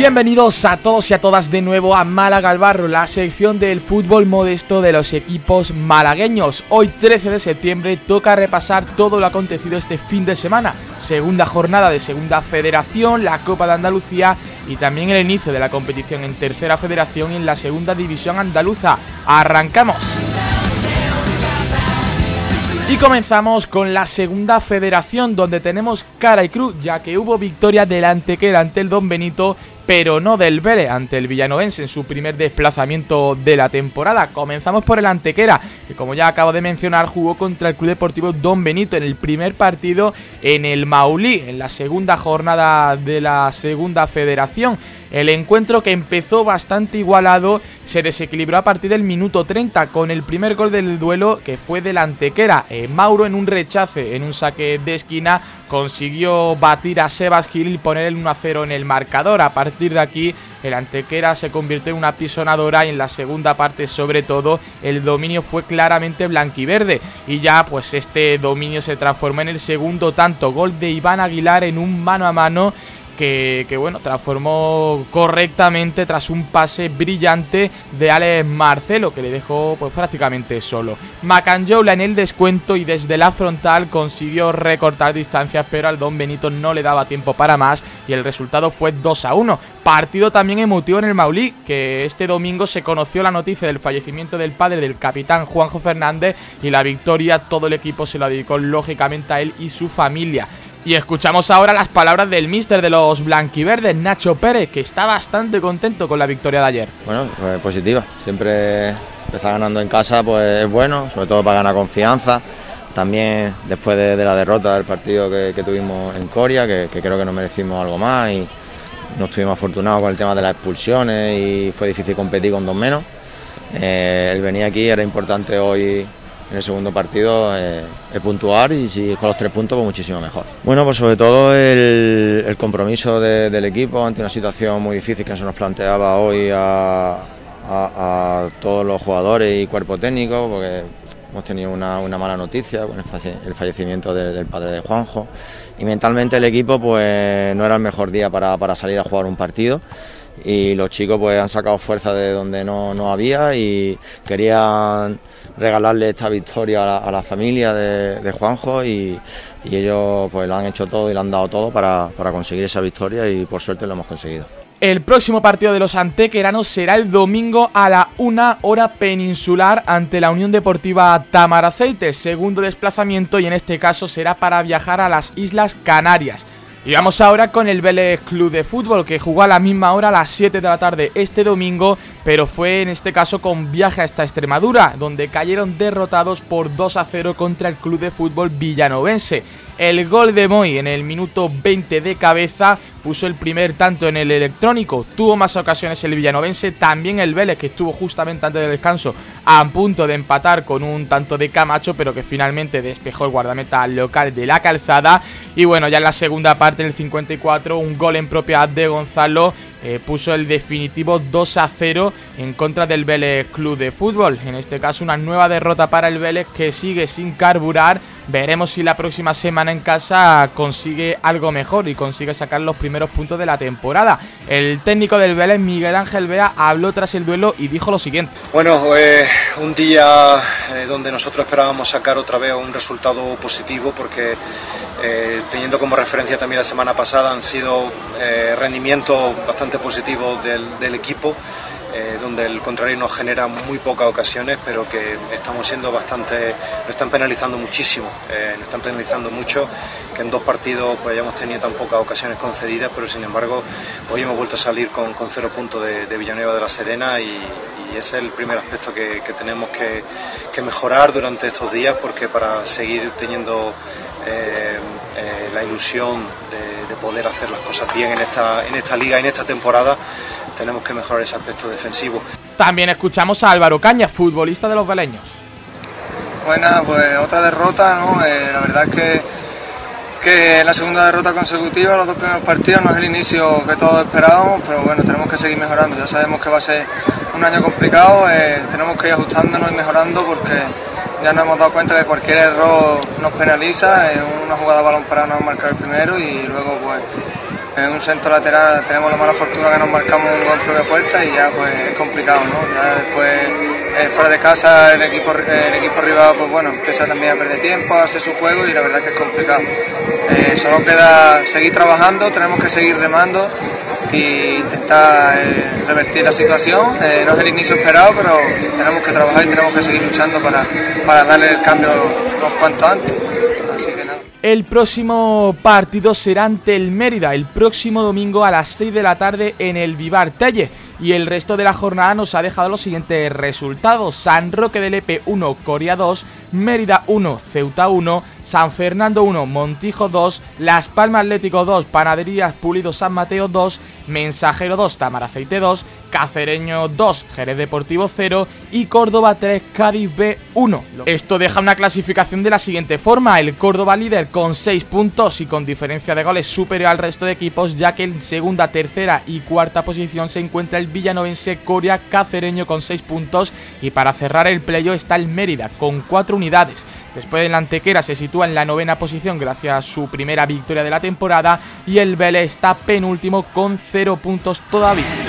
Bienvenidos a todos y a todas de nuevo a Málaga al Barro, la sección del fútbol modesto de los equipos malagueños. Hoy 13 de septiembre toca repasar todo lo acontecido este fin de semana. Segunda jornada de Segunda Federación, la Copa de Andalucía y también el inicio de la competición en Tercera Federación y en la Segunda División Andaluza. ¡Arrancamos! Y comenzamos con la segunda federación donde tenemos cara y cruz ya que hubo victoria delante que ante el Don Benito pero no del Vélez ante el Villanovense en su primer desplazamiento de la temporada. Comenzamos por el Antequera, que como ya acabo de mencionar jugó contra el Club Deportivo Don Benito en el primer partido en el Maulí, en la segunda jornada de la segunda federación. El encuentro que empezó bastante igualado se desequilibró a partir del minuto 30 con el primer gol del duelo que fue del Antequera. Eh, Mauro en un rechace, en un saque de esquina, consiguió batir a Sebas Gil y poner el 1-0 en el marcador. A partir de aquí el Antequera se convirtió en una pisonadora y en la segunda parte sobre todo el dominio fue claramente blanquiverde y ya pues este dominio se transformó en el segundo tanto gol de Iván Aguilar en un mano a mano que, bueno, transformó correctamente tras un pase brillante de Alex Marcelo, que le dejó pues prácticamente solo. Macanjola en el descuento y desde la frontal consiguió recortar distancias, pero al Don Benito no le daba tiempo para más y el resultado fue 2 a 1. Partido también emotivo en el Maulí, que este domingo se conoció la noticia del fallecimiento del padre del capitán Juanjo Fernández y la victoria todo el equipo se la dedicó lógicamente a él y su familia. Y escuchamos ahora las palabras del mister de los blanquiverdes, Nacho Pérez, que está bastante contento con la victoria de ayer. Bueno, pues positiva. Siempre empezar ganando en casa pues es bueno, sobre todo para ganar confianza. También después de, la derrota del partido que, tuvimos en Coria, que, creo que nos merecimos algo más y no estuvimos afortunados con el tema de las expulsiones y fue difícil competir con dos menos. Eh, el venir aquí era importante hoy en el segundo partido eh, es puntuar y si con los tres puntos pues muchísimo mejor. Bueno, pues sobre todo el, compromiso del equipo ante una situación muy difícil que se nos planteaba hoy a, todos los jugadores y cuerpo técnico, porque hemos tenido una, mala noticia con el fallecimiento del padre de Juanjo y mentalmente el equipo pues no era el mejor día para, para salir a jugar un partido y los chicos pues han sacado fuerza de donde no, no había y querían regalarle esta victoria a la, familia de, Juanjo y, ellos pues lo han hecho todo y lo han dado todo para, para conseguir esa victoria y por suerte lo hemos conseguido. El próximo partido de los antequeranos será el domingo a la una hora peninsular ante la Unión Deportiva Tamaraceite, segundo desplazamiento y en este caso será para viajar a las Islas Canarias. Y vamos ahora con el Vélez Club de Fútbol que jugó a la misma hora a las 7 de la tarde este domingo, pero fue en este caso con viaje hasta Extremadura, donde cayeron derrotados por 2 a 0 contra el Club de Fútbol Villanovense. El gol de Moy en el minuto 20 de cabeza puso el primer tanto en el electrónico. Tuvo más ocasiones el villanovense, también el Vélez, que estuvo justamente antes del descanso a punto de empatar con un tanto de Camacho, pero que finalmente despejó el guardameta local de la calzada. Y bueno, ya en la segunda parte, en el 54, un gol en propiedad de Gonzalo eh, puso el definitivo 2 a 0 en contra del Vélez Club de Fútbol. En este caso, una nueva derrota para el Vélez que sigue sin carburar. Veremos si la próxima semana en casa consigue algo mejor y consigue sacar los primeros puntos de la temporada. El técnico del Vélez, Miguel Ángel Bea, habló tras el duelo y dijo lo siguiente. Bueno, eh, un día eh, donde nosotros esperábamos sacar otra vez un resultado positivo porque teniendo como referencia también la semana pasada han sido rendimientos bastante positivo del, equipo, eh, donde el contrario nos genera muy pocas ocasiones, pero que estamos siendo bastante, nos están penalizando muchísimo, eh, nos están penalizando mucho, que en dos partidos pues hayamos tenido tan pocas ocasiones concedidas, pero sin embargo hoy hemos vuelto a salir con, cero puntos de, Villanueva de la Serena y, ese es el primer aspecto que, tenemos que, mejorar durante estos días, porque para seguir teniendo eh, la ilusión de de poder hacer las cosas bien en esta, en esta liga, en esta temporada, tenemos que mejorar ese aspecto defensivo. También escuchamos a Álvaro Caña, futbolista de los beleños. Buena, pues otra derrota, ¿no? Eh, la verdad es que, que la segunda derrota consecutiva, los dos primeros partidos, no es el inicio que todos esperábamos, pero bueno, tenemos que seguir mejorando. Ya sabemos que va a ser un año complicado, eh, tenemos que ir ajustándonos y mejorando porque ya nos hemos dado cuenta que cualquier error nos penaliza, una jugada balón para no marcar el primero y luego pues en un centro lateral tenemos la mala fortuna que nos marcamos un gol propia puerta y ya pues es complicado, ¿no? Ya después eh, fuera de casa el equipo, el equipo rival pues bueno, empieza también a perder tiempo, a hacer su juego y la verdad que es complicado. Eh, solo queda seguir trabajando, tenemos que seguir remando e intentar eh, revertir la situación. no es el inicio esperado, pero tenemos que trabajar y tenemos que seguir luchando para, para darle el cambio cuanto antes. El próximo partido será ante el Mérida, el próximo domingo a las 6 de la tarde en el Vivar Telle. Y el resto de la jornada nos ha dejado los siguientes resultados. San Roque del Epe 1, Coria 2, Mérida 1, Ceuta 1, San Fernando 1, Montijo 2, Las Palmas Atlético 2, Panaderías Pulido San Mateo 2, Mensajero 2, Tamaraceite 2, Cacereño 2, Jerez Deportivo 0 y Córdoba 3, Cádiz B 1. Esto deja una clasificación de la siguiente forma, el Córdoba líder con 6 puntos y con diferencia de goles superior al resto de equipos, ya que en segunda, tercera y cuarta posición se encuentra el villanovense Coria Cacereño con 6 puntos y para cerrar el playo está el Mérida con 4 unidades. Después del Antequera se sitúa en la novena posición gracias a su primera victoria de la temporada y el Vélez está penúltimo con 0 puntos todavía.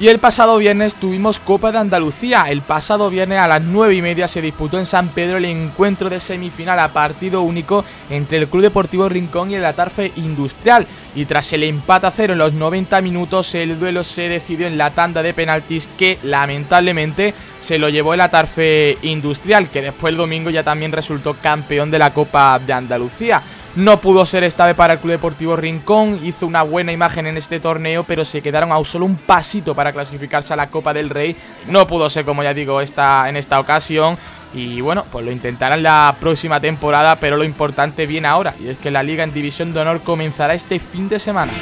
Y el pasado viernes tuvimos Copa de Andalucía. El pasado viernes a las 9 y media se disputó en San Pedro el encuentro de semifinal a partido único entre el Club Deportivo Rincón y el Atarfe Industrial. Y tras el empate a cero en los 90 minutos, el duelo se decidió en la tanda de penaltis que lamentablemente se lo llevó el Atarfe Industrial, que después el domingo ya también resultó campeón de la Copa de Andalucía. No pudo ser esta vez para el Club Deportivo Rincón, hizo una buena imagen en este torneo, pero se quedaron a solo un pasito para clasificarse a la Copa del Rey. No pudo ser, como ya digo, esta, en esta ocasión. Y bueno, pues lo intentarán la próxima temporada, pero lo importante viene ahora, y es que la Liga en División de Honor comenzará este fin de semana.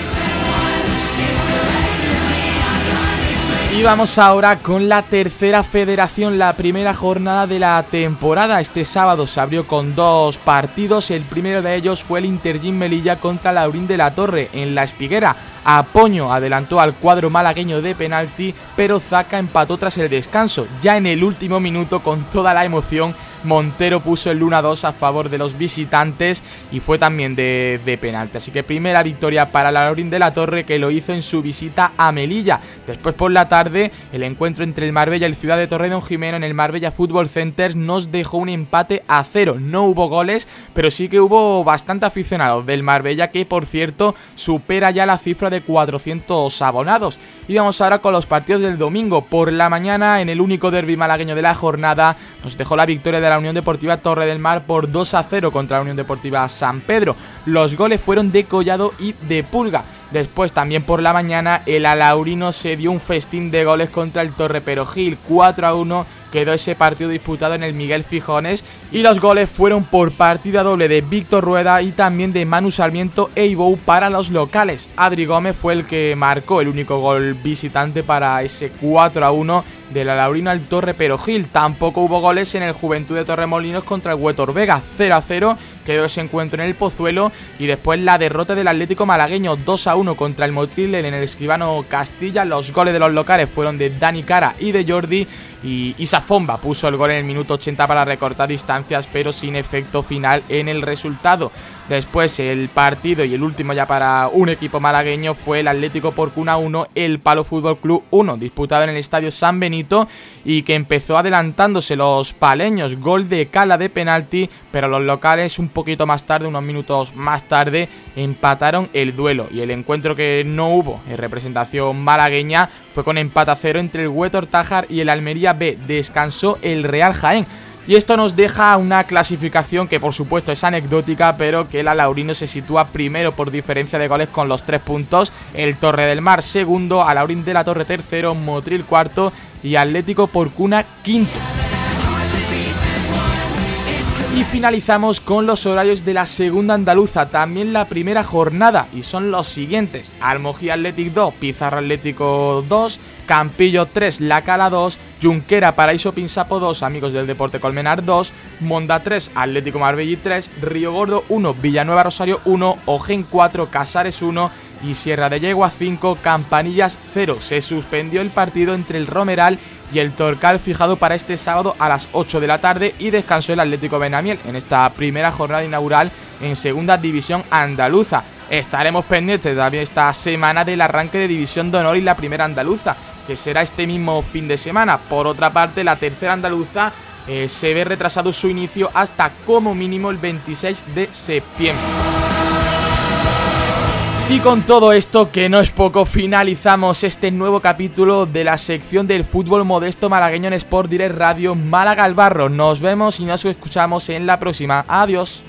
Y vamos ahora con la tercera federación, la primera jornada de la temporada. Este sábado se abrió con dos partidos. El primero de ellos fue el Intergym Melilla contra Laurín de la Torre en La Espiguera. Apoño adelantó al cuadro malagueño de penalti, pero Zaca empató tras el descanso. Ya en el último minuto, con toda la emoción, Montero puso el 1-2 a favor de los visitantes y fue también de, de penalti. Así que primera victoria para la Laurín de la Torre que lo hizo en su visita a Melilla. Después por la tarde el encuentro entre el Marbella y el Ciudad de Torredón Jimeno en el Marbella Football Center nos dejó un empate a cero. No hubo goles, pero sí que hubo bastante aficionados del Marbella que por cierto supera ya la cifra de 400 abonados. Y vamos ahora con los partidos del domingo. Por la mañana en el único derby malagueño de la jornada nos dejó la victoria de la Unión Deportiva Torre del Mar por 2 a 0 contra la Unión Deportiva San Pedro. Los goles fueron de Collado y de Pulga. Después también por la mañana el Alaurino se dio un festín de goles contra el Torre Perogil 4 a 1 quedó ese partido disputado en el Miguel Fijones y los goles fueron por partida doble de Víctor Rueda y también de Manu Sarmiento e Ibou para los locales. Adri Gómez fue el que marcó el único gol visitante para ese 4 a 1 de la Laurina al Torre Perogil. Tampoco hubo goles en el Juventud de Torremolinos contra el Huetor Vega, 0 a 0 quedó ese encuentro en el Pozuelo y después la derrota del Atlético Malagueño 2 a 1 contra el Motril en el Escribano Castilla. Los goles de los locales fueron de Dani Cara y de Jordi y Isa Fomba puso el gol en el minuto 80 para recortar distancias, pero sin efecto final en el resultado. Después el partido y el último ya para un equipo malagueño fue el Atlético Porcuna 1, el Palo Fútbol Club 1, disputado en el Estadio San Benito y que empezó adelantándose los paleños, gol de Cala de penalti, pero los locales un poquito más tarde, unos minutos más tarde, empataron el duelo y el encuentro que no hubo en representación malagueña fue con empate a cero entre el Huetor Tajar y el Almería B. Descansó el Real Jaén. Y esto nos deja una clasificación que por supuesto es anecdótica, pero que el Alaurino se sitúa primero por diferencia de goles con los tres puntos, el Torre del Mar segundo, Alaurín de la Torre tercero, Motril cuarto y Atlético por Cuna quinto. Y finalizamos con los horarios de la segunda andaluza, también la primera jornada, y son los siguientes: Almojía Athletic 2, Pizarra Atlético 2, Campillo 3, La Cala 2, Junquera Paraíso Pinsapo 2, Amigos del Deporte Colmenar 2, Monda 3, Atlético Marbella 3, Río Gordo 1, Villanueva Rosario 1, Ojen 4, Casares 1 y Sierra de Yegua 5, Campanillas 0. Se suspendió el partido entre el Romeral y el Torcal fijado para este sábado a las 8 de la tarde y descansó el Atlético Benamiel en esta primera jornada inaugural en Segunda División Andaluza. Estaremos pendientes también esta semana del arranque de División de Honor y la primera andaluza, que será este mismo fin de semana. Por otra parte, la tercera andaluza eh, se ve retrasado su inicio hasta como mínimo el 26 de septiembre. Y con todo esto, que no es poco, finalizamos este nuevo capítulo de la sección del fútbol modesto malagueño en Sport Direct Radio Málaga al Barro. Nos vemos y nos escuchamos en la próxima. Adiós.